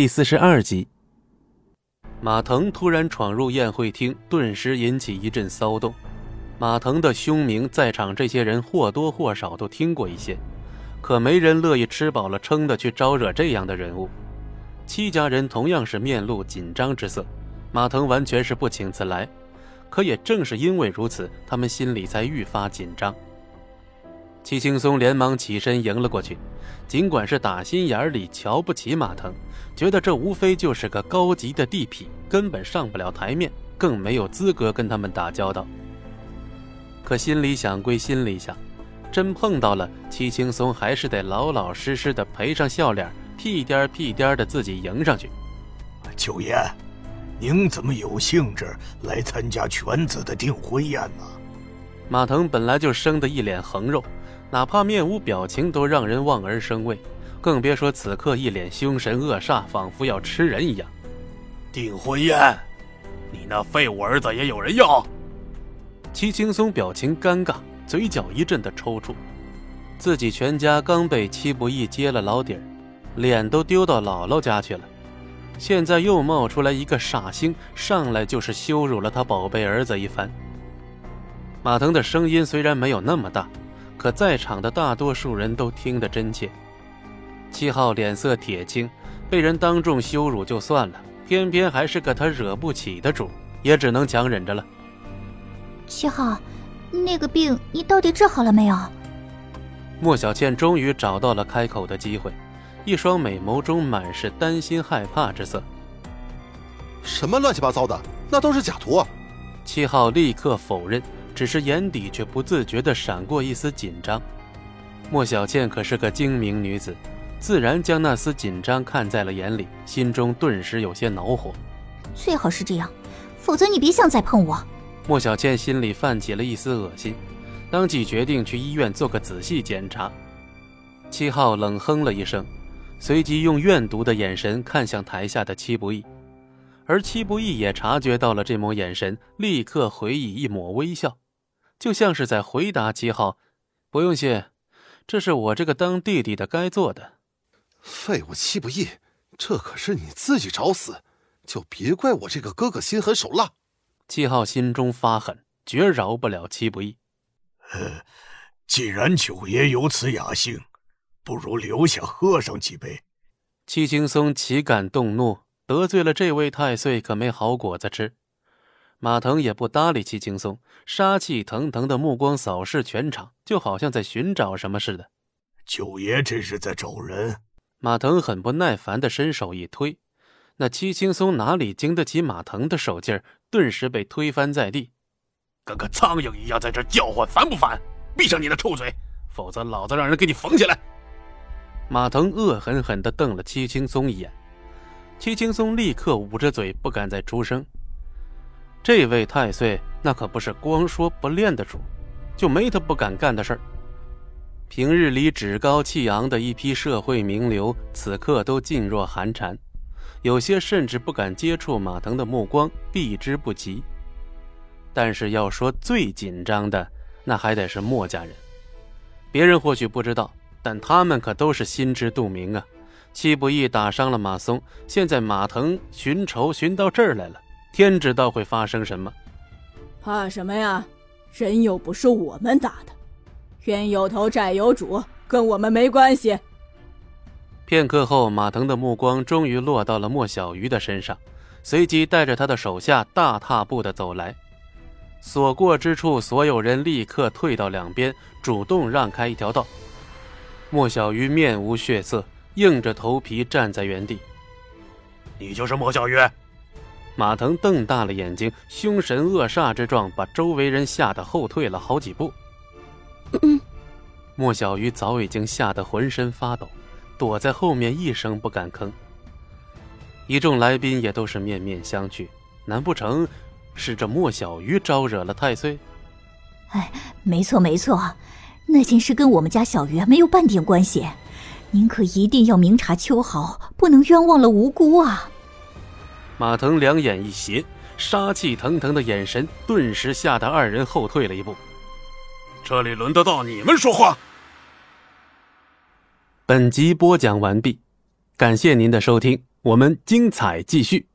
第四十二集。马腾突然闯入宴会厅，顿时引起一阵骚动。马腾的凶名，在场这些人或多或少都听过一些，可没人乐意吃饱了撑的去招惹这样的人物。戚家人同样是面露紧张之色，马腾完全是不请自来。可也正是因为如此，他们心里才愈发紧张。戚青松连忙起身迎了过去，尽管是打心眼里瞧不起马腾，觉得这无非就是个高级的地痞，根本上不了台面，更没有资格跟他们打交道。可心里想归心里想，真碰到了，戚青松还是得老老实实的赔上笑脸，屁颠屁颠的自己迎上去。九爷，您怎么有兴致来参加犬子的订婚宴呢？马腾本来就生得一脸横肉。哪怕面无表情都让人望而生畏，更别说此刻一脸凶神恶煞，仿佛要吃人一样。订婚宴，你那废物儿子也有人要？齐青松表情尴尬，嘴角一阵的抽搐。自己全家刚被戚不义揭了老底儿，脸都丢到姥姥家去了，现在又冒出来一个煞星，上来就是羞辱了他宝贝儿子一番。马腾的声音虽然没有那么大。可在场的大多数人都听得真切。七号脸色铁青，被人当众羞辱就算了，偏偏还是个他惹不起的主，也只能强忍着了。七号，那个病你到底治好了没有？莫小倩终于找到了开口的机会，一双美眸中满是担心害怕之色。什么乱七八糟的，那都是假图。七号立刻否认。只是眼底却不自觉地闪过一丝紧张。莫小倩可是个精明女子，自然将那丝紧张看在了眼里，心中顿时有些恼火。最好是这样，否则你别想再碰我。莫小倩心里泛起了一丝恶心，当即决定去医院做个仔细检查。七号冷哼了一声，随即用怨毒的眼神看向台下的七不义，而七不义也察觉到了这抹眼神，立刻回以一抹微笑。就像是在回答七号：“不用谢，这是我这个当弟弟的该做的。”废物七不义，这可是你自己找死，就别怪我这个哥哥心狠手辣。七号心中发狠，绝饶不了七不义。呃，既然九爷有此雅兴，不如留下喝上几杯。七青松岂敢动怒？得罪了这位太岁，可没好果子吃。马腾也不搭理戚青松，杀气腾腾的目光扫视全场，就好像在寻找什么似的。九爷这是在找人？马腾很不耐烦的伸手一推，那戚青松哪里经得起马腾的手劲儿，顿时被推翻在地，跟个苍蝇一样在这叫唤，烦不烦？闭上你的臭嘴，否则老子让人给你缝起来！马腾恶狠狠地瞪了戚青松一眼，戚青松立刻捂着嘴，不敢再出声。这位太岁那可不是光说不练的主，就没他不敢干的事儿。平日里趾高气昂的一批社会名流，此刻都噤若寒蝉，有些甚至不敢接触马腾的目光，避之不及。但是要说最紧张的，那还得是墨家人。别人或许不知道，但他们可都是心知肚明啊。戚不义打伤了马松，现在马腾寻仇寻到这儿来了。天知道会发生什么，怕什么呀？人又不是我们打的，冤有头债有主，跟我们没关系。片刻后，马腾的目光终于落到了莫小鱼的身上，随即带着他的手下大踏步的走来。所过之处，所有人立刻退到两边，主动让开一条道。莫小鱼面无血色，硬着头皮站在原地。你就是莫小鱼？马腾瞪大了眼睛，凶神恶煞之状把周围人吓得后退了好几步。莫小鱼早已经吓得浑身发抖，躲在后面一声不敢吭。一众来宾也都是面面相觑，难不成是这莫小鱼招惹了太岁？哎，没错没错，那件事跟我们家小鱼没有半点关系，您可一定要明察秋毫，不能冤枉了无辜啊！马腾两眼一斜，杀气腾腾的眼神顿时吓得二人后退了一步。这里轮得到你们说话？本集播讲完毕，感谢您的收听，我们精彩继续。